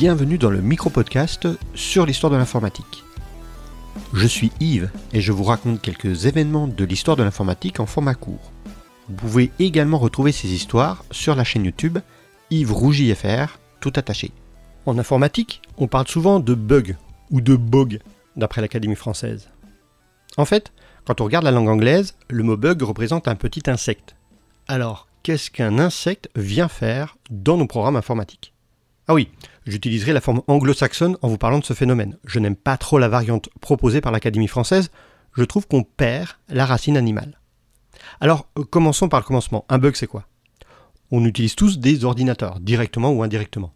bienvenue dans le micro-podcast sur l'histoire de l'informatique. Je suis Yves et je vous raconte quelques événements de l'histoire de l'informatique en format court. Vous pouvez également retrouver ces histoires sur la chaîne YouTube Yves Rougy FR, tout attaché. En informatique, on parle souvent de bug ou de bug, d'après l'Académie française. En fait, quand on regarde la langue anglaise, le mot bug représente un petit insecte. Alors, qu'est-ce qu'un insecte vient faire dans nos programmes informatiques? Ah oui, j'utiliserai la forme anglo-saxonne en vous parlant de ce phénomène. Je n'aime pas trop la variante proposée par l'Académie française, je trouve qu'on perd la racine animale. Alors, euh, commençons par le commencement. Un bug, c'est quoi? On utilise tous des ordinateurs, directement ou indirectement.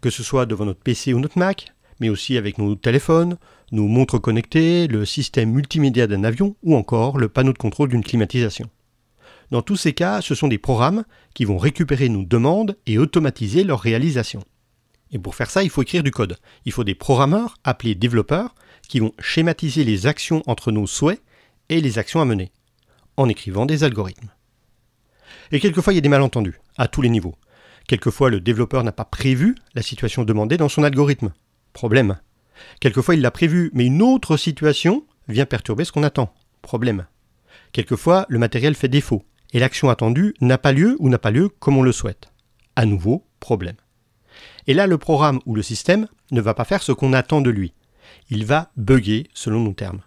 Que ce soit devant notre PC ou notre Mac, mais aussi avec nos téléphones, nos montres connectées, le système multimédia d'un avion ou encore le panneau de contrôle d'une climatisation. Dans tous ces cas, ce sont des programmes qui vont récupérer nos demandes et automatiser leur réalisation. Et pour faire ça, il faut écrire du code. Il faut des programmeurs, appelés développeurs, qui vont schématiser les actions entre nos souhaits et les actions à mener, en écrivant des algorithmes. Et quelquefois, il y a des malentendus, à tous les niveaux. Quelquefois, le développeur n'a pas prévu la situation demandée dans son algorithme. Problème. Quelquefois, il l'a prévu, mais une autre situation vient perturber ce qu'on attend. Problème. Quelquefois, le matériel fait défaut, et l'action attendue n'a pas lieu ou n'a pas lieu comme on le souhaite. À nouveau, problème. Et là, le programme ou le système ne va pas faire ce qu'on attend de lui. Il va bugger selon nos termes.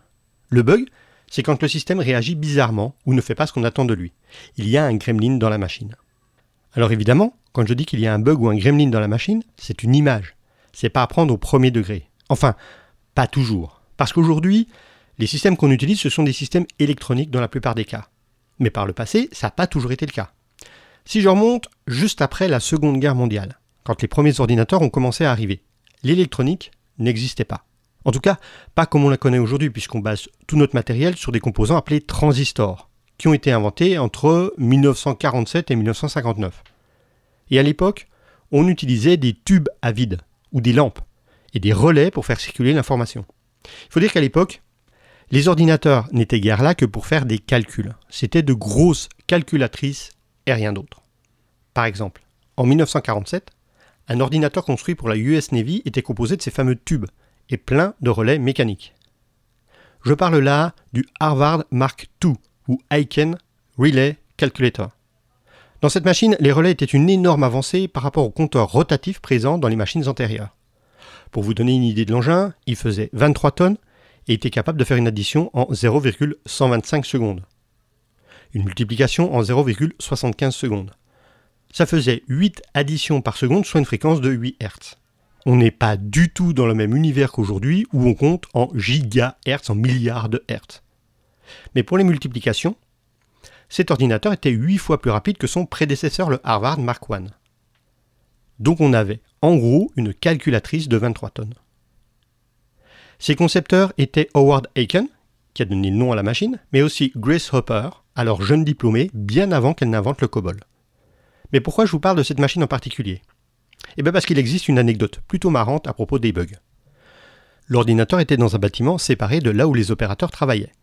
Le bug, c'est quand le système réagit bizarrement ou ne fait pas ce qu'on attend de lui. Il y a un gremlin dans la machine. Alors évidemment, quand je dis qu'il y a un bug ou un gremlin dans la machine, c'est une image. C'est pas à prendre au premier degré. Enfin, pas toujours. Parce qu'aujourd'hui, les systèmes qu'on utilise, ce sont des systèmes électroniques dans la plupart des cas. Mais par le passé, ça n'a pas toujours été le cas. Si je remonte juste après la Seconde Guerre mondiale, quand les premiers ordinateurs ont commencé à arriver. L'électronique n'existait pas. En tout cas, pas comme on la connaît aujourd'hui, puisqu'on base tout notre matériel sur des composants appelés transistors, qui ont été inventés entre 1947 et 1959. Et à l'époque, on utilisait des tubes à vide, ou des lampes, et des relais pour faire circuler l'information. Il faut dire qu'à l'époque, les ordinateurs n'étaient guère là que pour faire des calculs. C'était de grosses calculatrices et rien d'autre. Par exemple, en 1947, un ordinateur construit pour la US Navy était composé de ces fameux tubes et plein de relais mécaniques. Je parle là du Harvard Mark II ou Aiken Relay Calculator. Dans cette machine, les relais étaient une énorme avancée par rapport aux compteurs rotatifs présents dans les machines antérieures. Pour vous donner une idée de l'engin, il faisait 23 tonnes et était capable de faire une addition en 0,125 secondes. Une multiplication en 0,75 secondes ça faisait 8 additions par seconde, soit une fréquence de 8 Hz. On n'est pas du tout dans le même univers qu'aujourd'hui où on compte en gigahertz, en milliards de Hertz. Mais pour les multiplications, cet ordinateur était 8 fois plus rapide que son prédécesseur, le Harvard Mark I. Donc on avait, en gros, une calculatrice de 23 tonnes. Ses concepteurs étaient Howard Aiken, qui a donné le nom à la machine, mais aussi Grace Hopper, alors jeune diplômée, bien avant qu'elle n'invente le COBOL. Mais pourquoi je vous parle de cette machine en particulier? Eh bien parce qu'il existe une anecdote plutôt marrante à propos des bugs. L'ordinateur était dans un bâtiment séparé de là où les opérateurs travaillaient.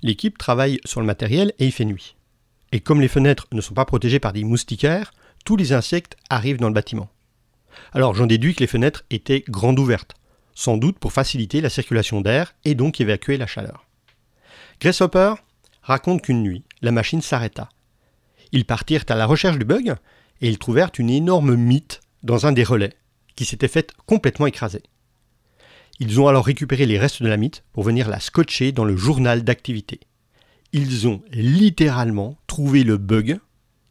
L'équipe travaille sur le matériel et il fait nuit. Et comme les fenêtres ne sont pas protégées par des moustiquaires, tous les insectes arrivent dans le bâtiment. Alors j'en déduis que les fenêtres étaient grandes ouvertes, sans doute pour faciliter la circulation d'air et donc évacuer la chaleur. Grace Hopper raconte qu'une nuit, la machine s'arrêta ils partirent à la recherche du bug et ils trouvèrent une énorme mythe dans un des relais qui s'était fait complètement écraser. Ils ont alors récupéré les restes de la mythe pour venir la scotcher dans le journal d'activité. Ils ont littéralement trouvé le bug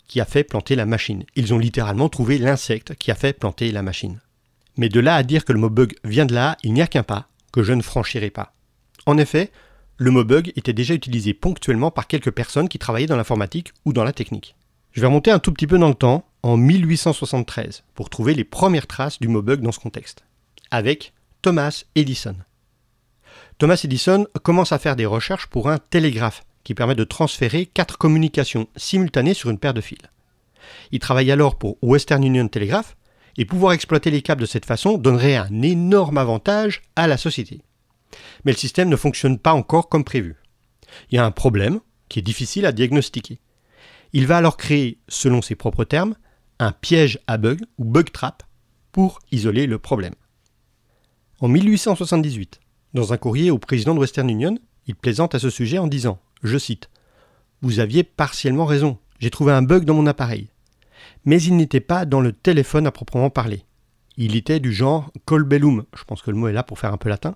qui a fait planter la machine. Ils ont littéralement trouvé l'insecte qui a fait planter la machine. Mais de là à dire que le mot bug vient de là, il n'y a qu'un pas que je ne franchirai pas. En effet, le mot bug était déjà utilisé ponctuellement par quelques personnes qui travaillaient dans l'informatique ou dans la technique. Je vais remonter un tout petit peu dans le temps, en 1873, pour trouver les premières traces du mot bug dans ce contexte, avec Thomas Edison. Thomas Edison commence à faire des recherches pour un télégraphe qui permet de transférer quatre communications simultanées sur une paire de fils. Il travaille alors pour Western Union Telegraph, et pouvoir exploiter les câbles de cette façon donnerait un énorme avantage à la société mais le système ne fonctionne pas encore comme prévu. Il y a un problème qui est difficile à diagnostiquer. Il va alors créer, selon ses propres termes, un piège à bug ou bug trap pour isoler le problème. En 1878, dans un courrier au président de Western Union, il plaisante à ce sujet en disant, je cite, Vous aviez partiellement raison, j'ai trouvé un bug dans mon appareil. Mais il n'était pas dans le téléphone à proprement parler. Il était du genre colbellum, je pense que le mot est là pour faire un peu latin.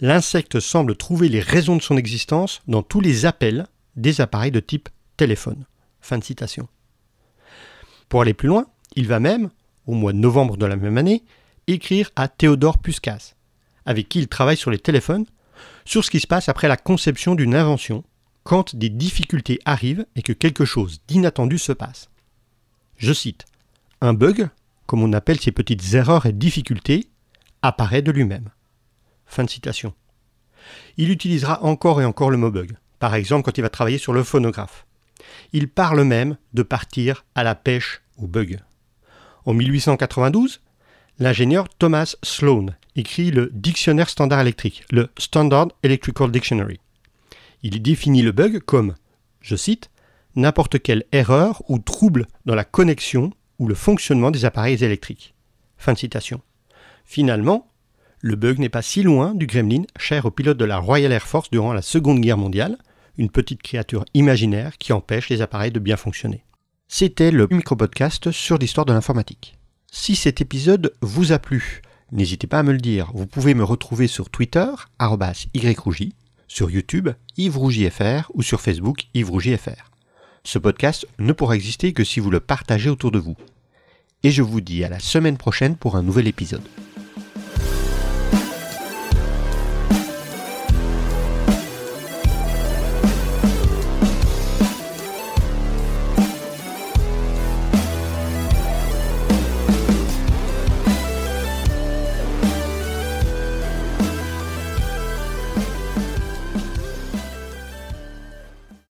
L'insecte semble trouver les raisons de son existence dans tous les appels des appareils de type téléphone. Fin de citation. Pour aller plus loin, il va même, au mois de novembre de la même année, écrire à Théodore Puskas, avec qui il travaille sur les téléphones, sur ce qui se passe après la conception d'une invention, quand des difficultés arrivent et que quelque chose d'inattendu se passe. Je cite Un bug, comme on appelle ces petites erreurs et difficultés, apparaît de lui-même. Il utilisera encore et encore le mot bug, par exemple quand il va travailler sur le phonographe. Il parle même de partir à la pêche au bug. En 1892, l'ingénieur Thomas Sloan écrit le Dictionnaire standard électrique, le Standard Electrical Dictionary. Il définit le bug comme, je cite, n'importe quelle erreur ou trouble dans la connexion ou le fonctionnement des appareils électriques. Fin de citation. Finalement, le bug n'est pas si loin du gremlin cher aux pilotes de la Royal Air Force durant la Seconde Guerre mondiale, une petite créature imaginaire qui empêche les appareils de bien fonctionner. C'était le micro-podcast sur l'histoire de l'informatique. Si cet épisode vous a plu, n'hésitez pas à me le dire. Vous pouvez me retrouver sur Twitter, yrougi, sur YouTube, YvesRougiFR ou sur Facebook, YvesRougiFR. Ce podcast ne pourra exister que si vous le partagez autour de vous. Et je vous dis à la semaine prochaine pour un nouvel épisode.